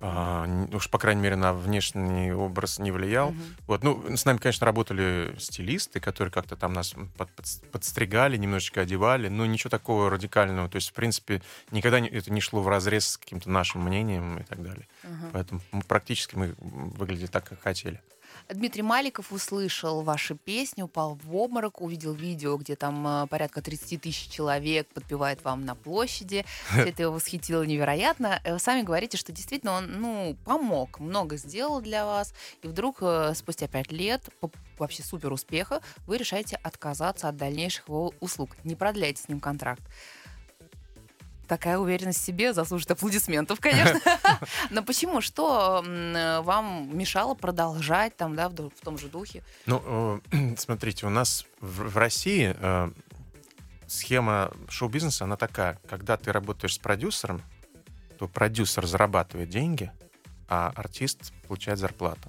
а, н- уж по крайней мере, на внешний образ не влиял. Мгм. Вот, ну, с нами, конечно, работали стилисты, которые как-то там нас под- подс- подстригали, немножечко одевали, но ничего такого радикального. То есть, в принципе, никогда не- это не шло в разрез с каким-то нашим мнением и так далее. Ага. Поэтому мы практически мы выглядели так, как хотели. Дмитрий Маликов услышал ваши песни, упал в обморок, увидел видео, где там э, порядка 30 тысяч человек подпевает вам на площади. Всё это его восхитило невероятно. Э, Вы сами говорите, что действительно он ну, помог, много сделал для вас. И вдруг э, спустя пять лет по вообще супер успеха вы решаете отказаться от дальнейших его услуг. Не продляете с ним контракт. Такая уверенность в себе заслужит аплодисментов, конечно. [laughs] Но почему? Что э, вам мешало продолжать там, да, в том же духе? Ну, э, [clears throat] смотрите, у нас в, России э, схема шоу-бизнеса, она такая. Когда ты работаешь с продюсером, то продюсер зарабатывает деньги, а артист получает зарплату.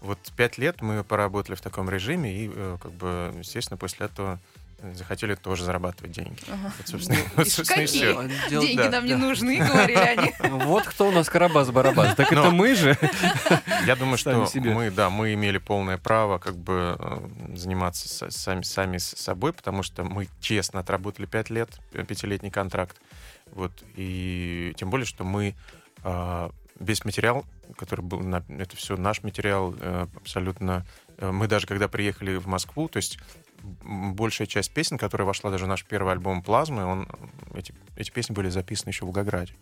Вот пять лет мы поработали в таком режиме, и, как бы, естественно, после этого захотели тоже зарабатывать деньги. Вот, собственно, Ну, вот, и какие? Деньги да, нам не нужны, говорили они. [laughs] Вот кто у нас Карабас-Барабас. Так это Но- мы же. [laughs] Я думаю, что мы, да, мы имели полное право как бы э, заниматься сами, сами с собой, потому что мы честно отработали пять лет, э, пятилетний контракт. Вот, и тем более, что мы э, весь материал, который был, на, это все наш материал, абсолютно. Мы даже когда приехали в Москву, то есть большая часть песен, которая вошла даже в наш первый альбом «Плазмы», он, эти, эти песни были записаны еще в Волгограде.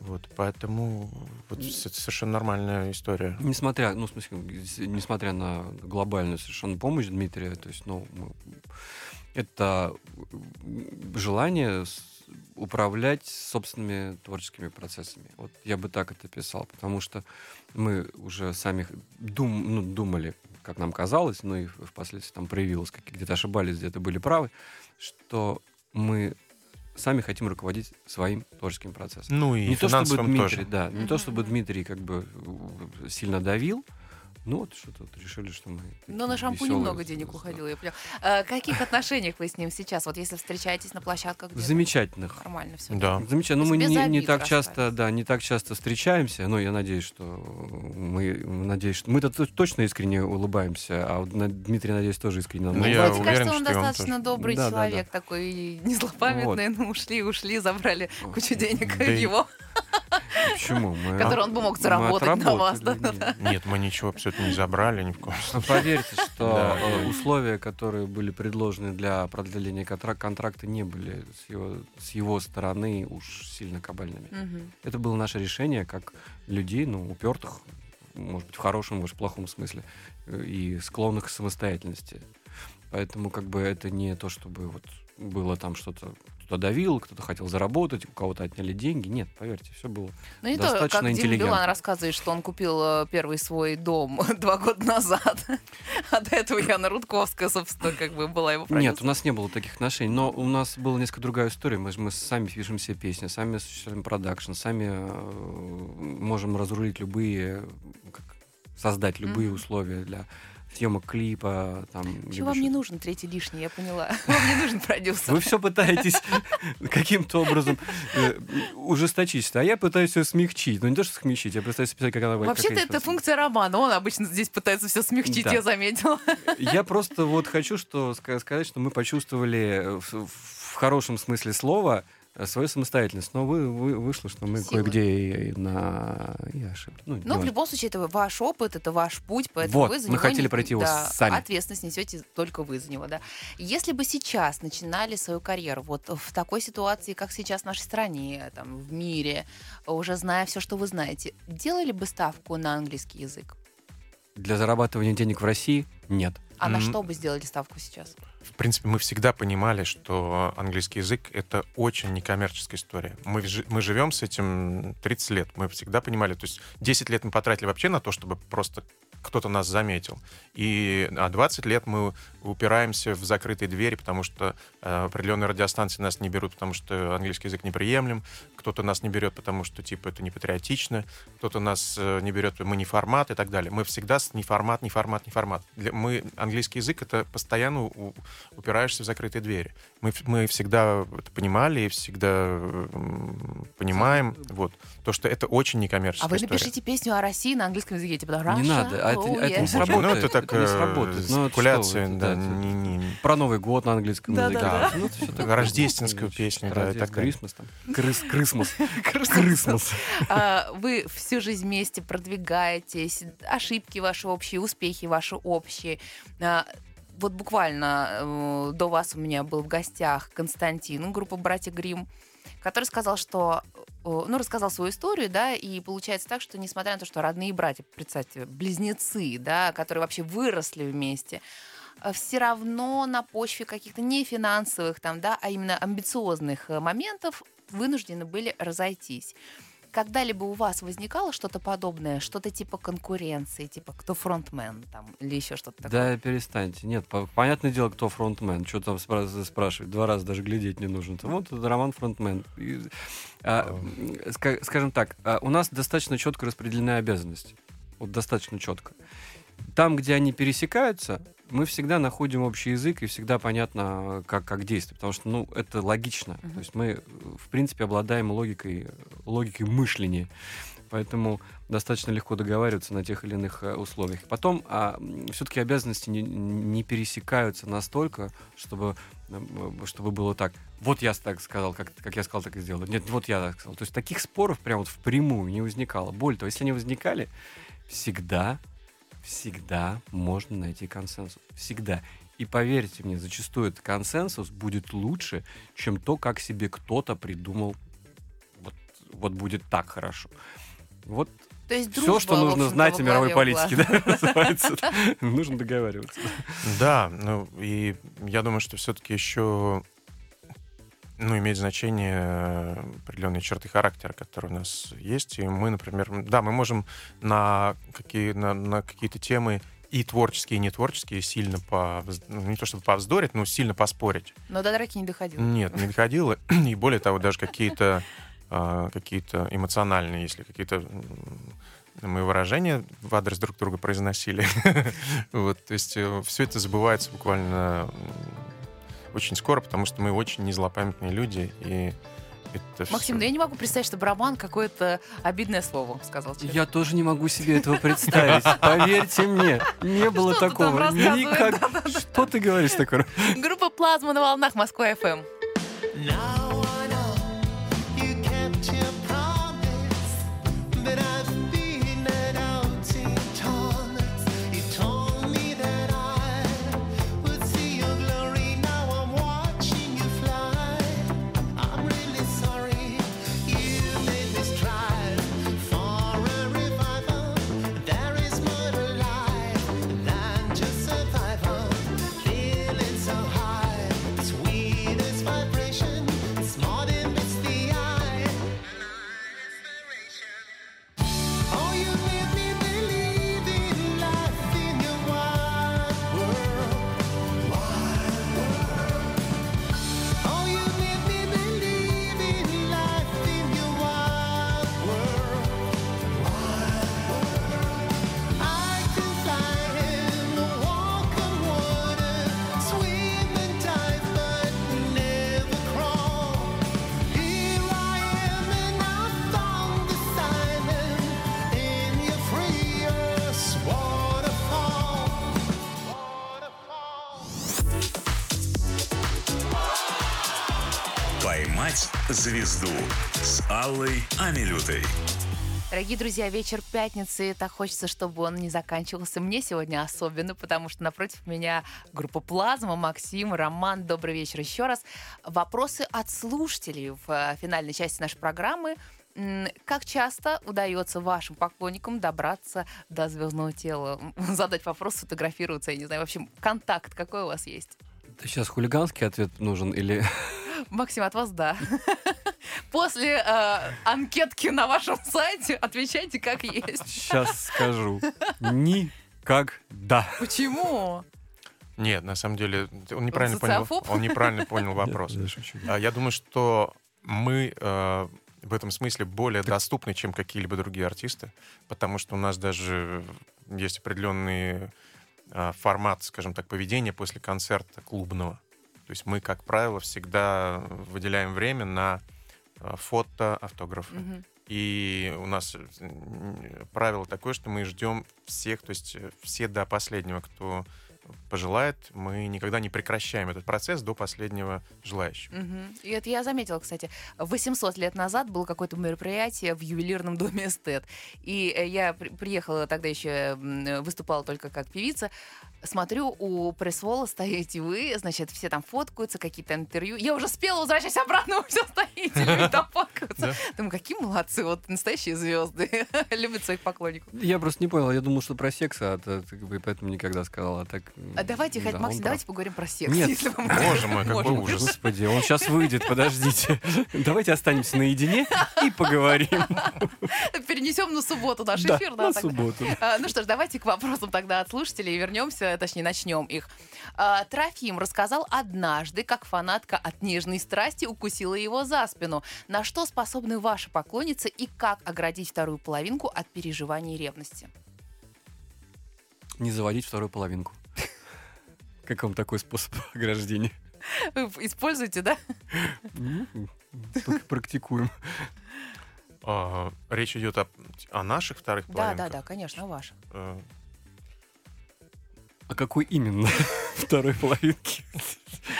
Вот, поэтому вот, это совершенно нормальная история. Несмотря, ну, в смысле, несмотря на глобальную совершенно помощь Дмитрия, то есть, ну, это желание управлять собственными творческими процессами. Вот я бы так это писал, потому что мы уже сами дум, ну, думали, как нам казалось, ну и впоследствии там проявилось, как где-то ошибались, где-то были правы, что мы сами хотим руководить своим творческим процессом Ну и не то чтобы Дмитрий, тоже. да, не то чтобы Дмитрий как бы э, сильно давил, ну вот что-то вот решили, что мы. Но на шампунь много денег уходило, я поняла. А, В каких отношениях вы с ним сейчас? Вот если встречаетесь на площадках, Замечательных. нормально все. Да. Замечательно. Ну, мы не, не так часто, да, не так часто встречаемся, но я надеюсь, что мы, надеюсь, что мы-то то- точно искренне улыбаемся, а вот Дмитрий, надеюсь, тоже искренне Ну, я Мне улыбается. кажется, уверен, он что и он достаточно добрый Да, да, да. человек, такой не злопамятный, ну ушли, ушли, забрали кучу денег Да и- его, Почему? Мы, [laughs] который он бы мог заработать на вас. да. нет. Мы ничего абсолютно не забрали ни в коем Ну, случае. Поверьте, [laughs] что Да. э, условия, которые были предложены для продления контра- контракта, не были с его, с его стороны уж сильно кабальными. Мгм. Это было наше решение как людей, ну, упертых, может быть, в хорошем, может, в плохом смысле, э, и склонных к самостоятельности. Поэтому как бы это не то, чтобы вот было там что-то кто-то давил, кто-то хотел заработать, у кого-то отняли деньги. Нет, поверьте, все было. Ну не то, как Достаточно интеллигентно. Билан рассказывает, что он купил э, первый свой дом [laughs] два года назад. А до этого Яна Рудковская, собственно, как бы была его Нет, продюсером. у нас не было таких отношений, но у нас была несколько другая история. Мы, мы сами пишем все песни, сами осуществляем продакшн, сами э, можем разрулить любые, как, создать любые Мгм. условия для съемок клипа. Там, Чего либо вам не нужен третий лишний, я поняла. [laughs] Вам не нужен продюсер. Вы все пытаетесь [laughs] каким-то образом э, ужесточить, а я пытаюсь ее смягчить. Ну не то, что смягчить, я пытаюсь писать, как она Вообще-то это функция романа. Он обычно здесь пытается все смягчить, я заметила. [laughs] Я просто вот хочу что, ска- сказать, что мы почувствовали э, в, хорошем смысле слова свою самостоятельность. Но вы, вы- вышло, что мы Силы. кое-где и, на... И ошиблись. Ну, Но в любом случае, это ваш опыт, это ваш путь, поэтому Вот, вы за мы него хотели не- пройти его да, сами. Ответственность несете только вы за него, да. Если бы сейчас начинали свою карьеру вот в такой ситуации, как сейчас в нашей стране, там, в мире, уже зная все, что вы знаете, делали бы ставку на английский язык? Для зарабатывания денег в России нет. А на М. что бы сделали ставку сейчас? В принципе, мы всегда понимали, что английский язык — это очень некоммерческая история. Мы, мы живем с этим 30 лет. Мы всегда понимали, то есть 10 лет мы потратили вообще на то, чтобы просто кто-то нас заметил. И а 20 лет мы упираемся в закрытые двери, потому что э, определенные радиостанции нас не берут, потому что английский язык неприемлем. Кто-то нас не берет, потому что, типа, это не патриотично. Кто-то нас э, не берет, мы не формат и так далее. Мы всегда с не формат, не формат, не формат. Для, мы, английский язык — это постоянно у- упираешься в закрытые двери. Мы, мы всегда это понимали и всегда понимаем вот, то, что это очень некоммерческая А вы история. напишите песню о России на английском языке, типа Не Russia, надо, а это, oh, это не yeah. сработает. Ну, это так, это не э, сработает. Ну, спекуляция, да, это- не- не- Про Новый год на английском Да, языке. да, да. Ну, это. Рождественскую песню, да, и так далее. Крисмас там. Крыс, крысмас. Крысмас. [laughs] А, Вы всю жизнь вместе продвигаетесь, ошибки ваши общие, успехи ваши общие. Вот буквально э, до вас у меня был в гостях Константин, группа «Братья Грим, который сказал, что э, ну, рассказал свою историю, да, и получается так, что несмотря на то, что родные братья, представьте, близнецы, да, которые вообще выросли вместе, все равно на почве каких-то не финансовых там, да, а именно амбициозных э, моментов вынуждены были разойтись. Когда-либо у вас возникало что-то подобное, что-то типа конкуренции, типа кто фронтмен там или еще что-то такое? Да, перестаньте. Нет, по- понятное дело, кто фронтмен. Что там спра- спрашивать? Два раза даже глядеть не нужно. Вот это Роман фронтмен. И, а, ска- скажем так, а, у нас достаточно четко распределены обязанности. Вот достаточно четко. Там, где они пересекаются, мы всегда находим общий язык и всегда понятно, как, как действовать. Потому что, ну, это логично. Мгм. То есть мы, э, в принципе, обладаем логикой, логикой мышления. Поэтому достаточно легко договариваться на тех или иных э, условиях. Потом все-таки обязанности не, не пересекаются настолько, чтобы, э, чтобы было так. Вот я так сказал, как, как я сказал, так и сделал. Нет, вот я так сказал. То есть таких споров прям вот впрямую не возникало. Более того, если они возникали, всегда, всегда можно найти консенсус. Всегда. И поверьте мне, зачастую этот консенсус будет лучше, чем то, как себе кто-то придумал. Вот, вот будет так хорошо. Вот То есть все, дружба, что в нужно знать о мировой политике, да, [laughs] называется. Нужно договариваться. Да, ну и я думаю, что все-таки еще ну, имеет значение э, определенные черты характера, которые у нас есть. И мы, например, да, мы можем на, какие, на, на какие-то темы и творческие, и нетворческие сильно по... ну, не то чтобы повздорить, но сильно поспорить. Но до драки не доходило. Нет, не доходило. [clears throat] И более того, даже какие-то а, какие-то эмоциональные, если какие-то мы выражения в адрес друг друга произносили. [laughs] Вот, то есть все это забывается буквально очень скоро, потому что мы очень незлопамятные люди, и это Максим, всё- ну я не могу представить, чтобы Роман какое-то обидное слово сказал. человек. Я тоже не могу себе этого представить. [laughs] Поверьте мне, не было Что такого. Никак. Что ты говоришь такое? Группа «Плазма» на волнах Москва ФМ. Now звезду» с Аллой Амилютой. Дорогие друзья, вечер пятницы. Так хочется, чтобы он не заканчивался. Мне сегодня особенно, потому что напротив меня группа «Плазма», Максим, Роман. Добрый вечер еще раз. Вопросы от слушателей в э, финальной части нашей программы. Как часто удается вашим поклонникам добраться до звездного тела? Задать вопрос, сфотографироваться, я не знаю. В общем, контакт какой у вас есть? Ты сейчас хулиганский ответ нужен или... Максим, от вас да. [laughs] После э, анкетки на вашем сайте отвечайте как есть. Сейчас скажу. Никогда. Почему? Нет, на самом деле, он неправильно понял, социофоб? он неправильно понял вопрос. Я шучу. А, Я думаю, что мы э, в этом смысле более доступны, чем какие-либо другие артисты, потому что у нас даже есть определенный э, формат, скажем так, поведения после концерта клубного. То есть мы, как правило, всегда выделяем время на э, фото, автографы. Мгм. И у нас м, правило такое, что мы ждем всех, то есть э, все до последнего, кто пожелает, мы никогда не прекращаем этот процесс до последнего желающего. Мгм. И это я заметила, кстати. 800 лет назад было какое-то мероприятие в ювелирном доме «Эстет». И э, я при- приехала тогда еще, выступала только как певица. Смотрю, у пресс-вола стоите вы, значит, все там фоткаются, какие-то интервью. Я уже спела, возвращаюсь обратно, [laughs] вы все стоите, люди там фоткаются. Думаю, какие молодцы, вот настоящие звезды. [laughs] Любят своих поклонников. Я просто не понял. Я думал, что про секс, а поэтому никогда сказал. А так... А давайте, хоть, Максим, давайте поговорим про секс. Нет. Боже мой, какой ужас. Господи, он сейчас выйдет, подождите. Давайте останемся наедине и поговорим. Перенесем на субботу наш эфир. да, на субботу. А, Ну что ж, давайте к вопросам тогда от слушателей вернемся, точнее, начнем их. А, Трофим рассказал однажды, как фанатка от нежной страсти укусила его за спину. На что способны ваши поклонницы и как оградить вторую половинку от переживаний и ревности? Не заводить вторую половинку. [laughs] Как вам такой способ [laughs] ограждения? Вы Используете, да? Ну, Только практикуем. А, Речь идет о, наших вторых Да, половинках. да, да, конечно, о ваших. А какой именно [laughs] второй половинки?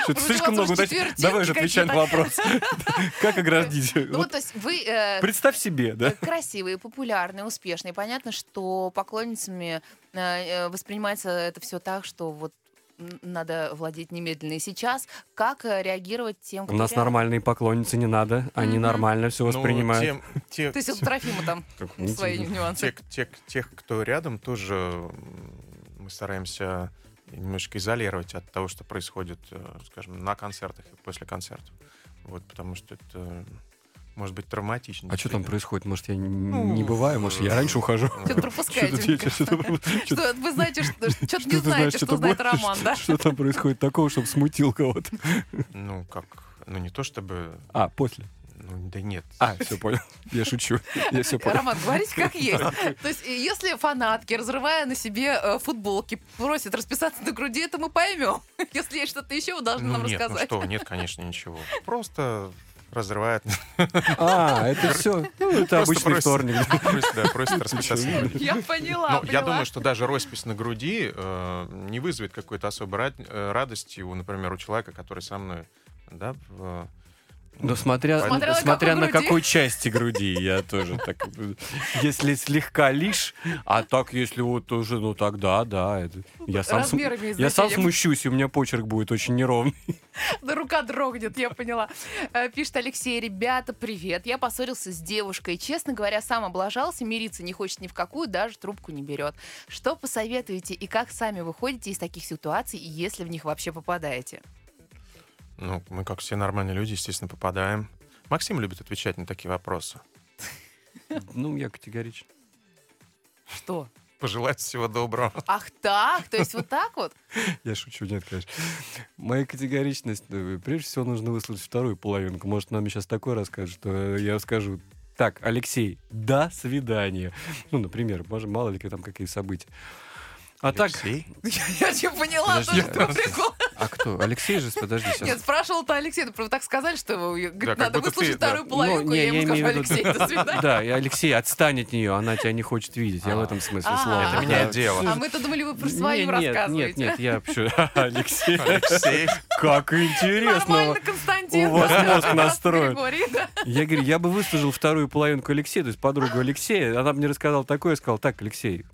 Что-то Может, слишком у много. Давай же отвечай на вопрос. [laughs] Как оградить? Ну, вот, Вот то есть вы э, Представь себе, да? красивые, популярные, успешные. Понятно, что поклонницами э, э, воспринимается это все так, что вот надо владеть немедленно и сейчас. Как реагировать тем, У кто нас рядом? нормальные поклонницы не надо. Они Мгм. нормально все ну, воспринимают. тем- те- То есть у Трофима там Ну, свои нюансы. те- те- тех, кто рядом, тоже мы стараемся немножечко изолировать от того, что происходит, э, скажем, на концертах и после концертов. Вот, потому что это может быть травматично. А что там происходит? Может, я Ну, не бываю? Может, я раньше ухожу? [laughs] Что-то пропускаете. [laughs] Вы знаете, что что-то не [laughs] знаете, что знает Роман, да? Что там происходит такого, чтобы смутил кого-то? Ну, как, ну не то чтобы, А, после. Ну да нет. [laughs] А, все понял. Я шучу. Я все понял. Роман, говорите как [laughs] есть. То есть, если фанатки, разрывая на себе э, футболки, просят расписаться на груди, это мы поймем. [laughs] Если есть что-то еще, вы должны Ну нам нет, ну рассказать. что, нет, конечно, ничего. Просто разрывает. А, это все. Ну, это обычный просит. вторник. да. Просит, да, просит расписаться. на груди. Я поняла, Ну, я поняла. думаю, что даже роспись на груди э, не вызовет какой-то особой э, радости, у, например, у человека, который со мной, да, в- Но смотря, Смотря на смотря какой на груди. какой части груди, я тоже так... Если слегка лишь, а так, если вот уже, ну тогда, да. это- я сам, я сам смущусь, и у меня почерк будет очень неровный. Да рука дрогнет, я поняла. Э, Пишет Алексей, ребята, привет. Я поссорился с девушкой. Честно говоря, сам облажался, мириться не хочет ни в какую, даже трубку не берет. Что посоветуете и как сами выходите из таких ситуаций, если в них вообще попадаете? Ну, мы, как все нормальные люди, естественно, попадаем. Максим любит отвечать на такие вопросы. Ну, я категорично. Что? Пожелать всего доброго. Ах так? То есть вот так вот? Я шучу, нет, конечно. Моя категоричность, э, прежде всего, нужно выслушать вторую половинку. Может, нам сейчас такое расскажет, что я скажу, так, Алексей, до свидания. Ну, например, может, мало ли там какие события. А так, Алексей? [laughs] Я не поняла, Подожди, тоже твой прикол. а кто? Алексей же, подожди сейчас. Нет, спрашивал-то Алексей, ну, просто так сказали, что говорит, как надо выслушать ты, да. вторую половинку, Ну, не, я ему я скажу, виду- Алексей, до [laughs] свидания. Да, и Алексей, отстань от нее, она тебя не хочет видеть. Я в этом смысле А, слова. Это меняет дело. А мы-то думали, вы про свою рассказываете. Нет, нет, я вообще... [laughs] Алексей, Алексей. как интересно. Нормально, Константин. У вас мозг настроен. Да. Я говорю, я бы выслужил вторую половинку Алексея, то есть подругу Алексея. Она бы мне рассказала такое, я сказал, так, Алексей,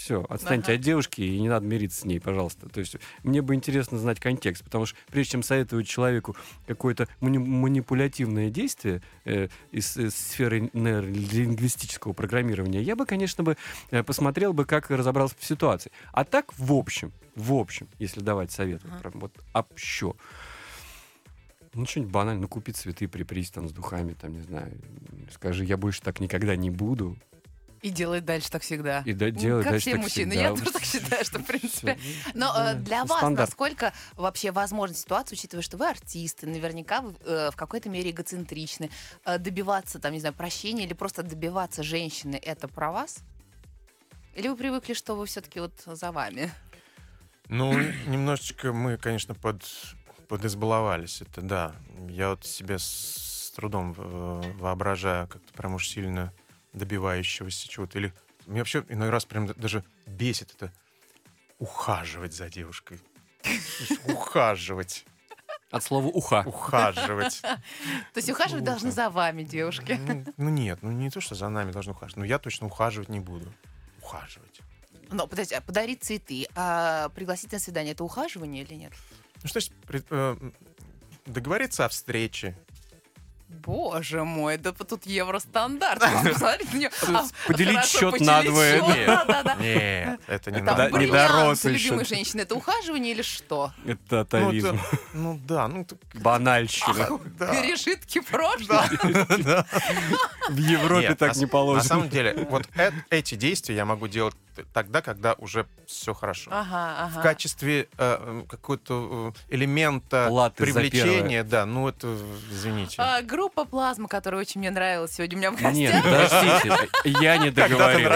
все, отстаньте Ага. от девушки и не надо мириться с ней, пожалуйста. То есть мне бы интересно знать контекст, потому что прежде чем советовать человеку какое-то мани- манипулятивное действие э, из, из сферы нейролингвистического программирования, я бы, конечно, бы э, посмотрел бы, как разобрался в ситуации. А так, в общем, в общем, если давать совет, вот прям вот общо, ну, что-нибудь банально, ну, купи цветы, припрись там с духами, там, не знаю, скажи, я больше так никогда не буду, И делает дальше так всегда. и да, Ну, делай как дальше все так мужчины. всегда. Я тоже так считаю, что, в принципе. Всё. Но Да, э, для это вас стандарт. насколько вообще возможна ситуация, учитывая, что вы артисты, наверняка вы э, в какой-то мере эгоцентричны, э, добиваться, там, не знаю, прощения или просто добиваться женщины, это про вас? Или вы привыкли, что вы все-таки вот за вами? Ну, немножечко мы, конечно, под, подизбаловались. Это да. Я вот себе с трудом э, воображаю как-то прям уж сильно добивающегося чего-то. Или меня вообще иной раз прям даже бесит это ухаживать за девушкой. Ухаживать. От слова уха. Ухаживать. То есть ухаживать должны за вами, девушки. Ну, ну нет, ну не то, что за нами должны ухаживать. Но я точно ухаживать не буду. Ухаживать. Но, подождите, а подарить цветы, а пригласить на свидание, это ухаживание или нет? Ну что пред- э, договориться о встрече? Боже мой, да тут евростандарт. [laughs] На. А, Поделить счет надвое. счет, Нет. это не надо. не дорос еще. любимой женщины, это ухаживание или что? Это Ну, атовизм. ну да, ну Банальщина. Пережитки прошлого. [laughs] В Европе так на не положено. На самом деле, вот эти действия я могу делать тогда, когда уже все хорошо. Ага, В ага. качестве э, какого-то э, элемента Платы привлечения, да, ну это, извините. А, группа «Плазма», которая очень мне нравилась сегодня у меня в Нет, гостях. подождите, [laughs] я не договорил.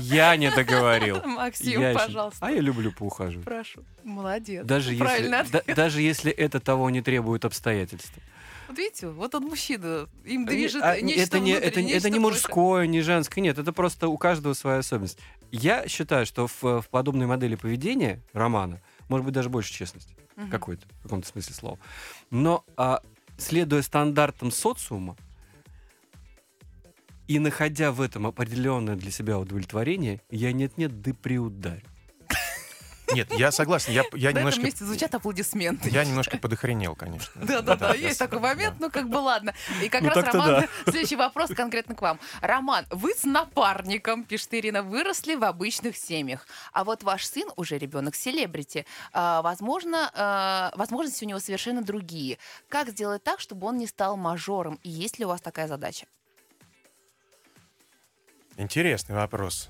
Я не договорил. Максим, Я еще- пожалуйста. А я люблю поухаживать. Прошу. Молодец. Даже если, да- даже если это того не требует обстоятельства. Вот видите, вот он мужчина, им движет А, нечто это не, внутри, это, не- это нечто не больше. мужское, не женское, нет, это просто у каждого своя особенность. Я считаю, что в, в подобной модели поведения романа может быть даже больше честности Мгм. какой-то, в каком-то смысле слова. Но а, следуя стандартам социума и находя в этом определенное для себя удовлетворение, я нет-нет, да приударю. Нет, я согласен. Я, я На этом немножко, месте звучат аплодисменты. я немножко подохренел, конечно. Да-да-да, есть такой момент, ну как бы ладно. И как Ну, раз, Роман, следующий вопрос конкретно к вам. Роман, вы с напарником, пишет Ирина, выросли в обычных семьях. А вот ваш сын уже ребенок селебрити. А, Возможно, а, возможности у него совершенно другие. Как сделать так, чтобы он не стал мажором? И есть ли у вас такая задача? Интересный вопрос.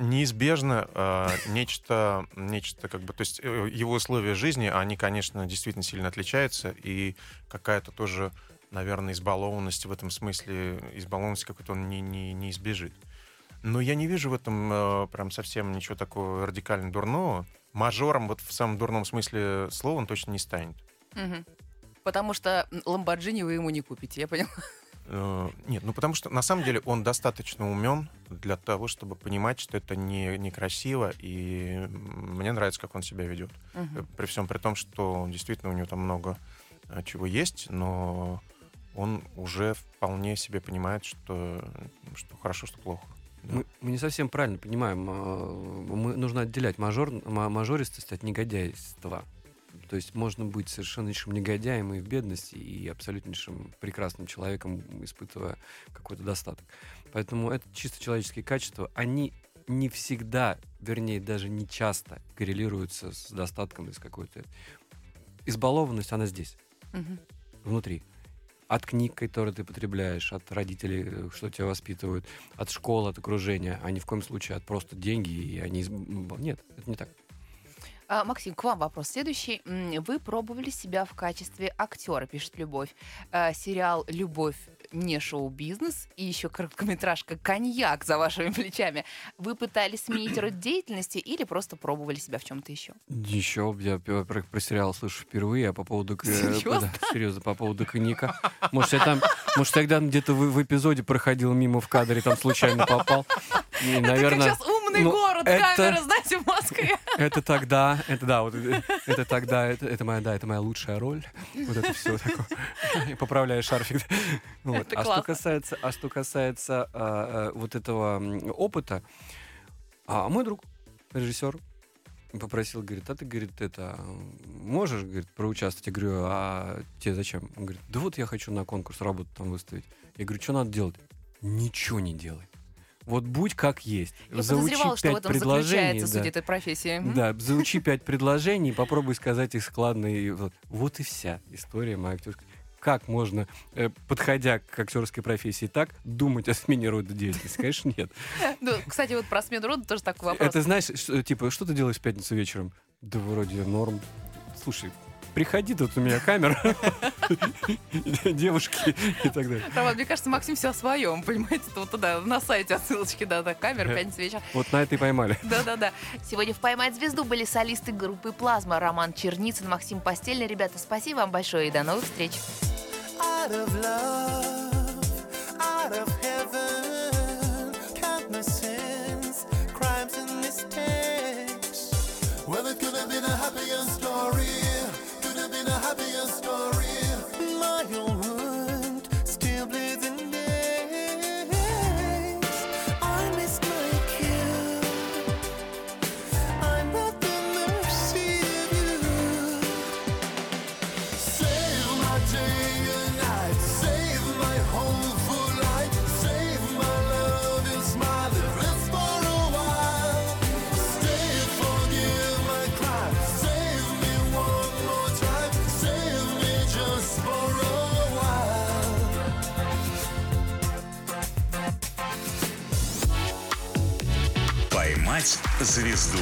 Неизбежно э, нечто, нечто как бы, то есть э, его условия жизни, они, конечно, действительно сильно отличаются, и какая-то тоже, наверное, избалованность в этом смысле, избалованность какой-то он не, не, не избежит. Но я не вижу в этом э, прям совсем ничего такого радикально дурного. Мажором вот в самом дурном смысле слова он точно не станет. Потому что Ламборджини вы ему не купите, я поняла. Э, Нет, ну потому что на самом деле он достаточно умен для того, чтобы понимать, что это не, некрасиво, и мне нравится, как он себя ведет. Э, При всем при том, что действительно у него там много э, чего есть, но он уже вполне себе понимает, что, что хорошо, что плохо. Да. Мы, мы не совсем правильно понимаем. а, Мы, нужно отделять мажор, ма- мажористость от негодяйства. То есть можно быть совершеннейшим негодяем и в бедности, и абсолютнейшим прекрасным человеком, испытывая какой-то достаток. Поэтому это чисто человеческие качества. Они не всегда, вернее, даже не часто коррелируются с достатком из какой-то... Избалованность, она здесь Мгм. внутри. От книг, которые ты потребляешь, от родителей, э, что тебя воспитывают, от школы, от окружения, а ни в коем случае от просто деньги, и они... Нет, это не так. А, Максим, к вам вопрос следующий. Вы пробовали себя в качестве актера, пишет Любовь. А, Сериал «Любовь» не шоу-бизнес и еще короткометражка «Коньяк» за вашими [laughs] плечами. Вы пытались сменить род деятельности или просто пробовали себя в чем-то еще? Еще я про, про сериал слышу впервые, а по поводу... э, Серьезно? да, серьезно, по поводу коньяка. Может, я там... Может, тогда где-то в, в эпизоде проходил мимо в кадре, там случайно попал. И, Это наверное, как сейчас умный ну, город, это- камера, знаете, Москве. Это тогда, это да, вот это тогда, это, это моя, да, это моя лучшая роль. Вот это все такое. Поправляю шарфик. Вот. Это А что классно. касается, а что касается а, а, вот этого опыта, а мой друг, режиссер, попросил, говорит, а ты, говорит, это можешь, говорит, проучаствовать? Я говорю, а тебе зачем? Он говорит, да вот я хочу на конкурс работу там выставить. Я говорю, что надо делать? Ничего не делай. Вот будь как есть. Я Заучи подозревала, что в этом предложений. заключается суть да. этой профессии. Да, заучи [laughs] пять предложений, попробуй сказать их складно. И вот, вот и вся история моя актерская. Как можно, э, подходя к актерской профессии так, думать о смене рода деятельности? Конечно, нет. [laughs] Ну, кстати, вот про смену рода тоже такой вопрос. Это знаешь, типа, что ты делаешь в пятницу вечером? Да вроде норм. Слушай, приходи, тут у меня камера, [laughs] девушки и так далее. Роман, мне кажется, Максим все о своем, понимаете? Это вот туда, на сайте отсылочки, да, да, камера, пятница вечер. Вот на это и поймали. [laughs] Да-да-да. Сегодня в «Поймать звезду» были солисты группы «Плазма» Роман Черницын, Максим Постельный. Ребята, спасибо вам большое и до новых встреч. out of love, out of heaven. Count my sins, crimes and mistakes. Well, it could have been a happier story. no звезду»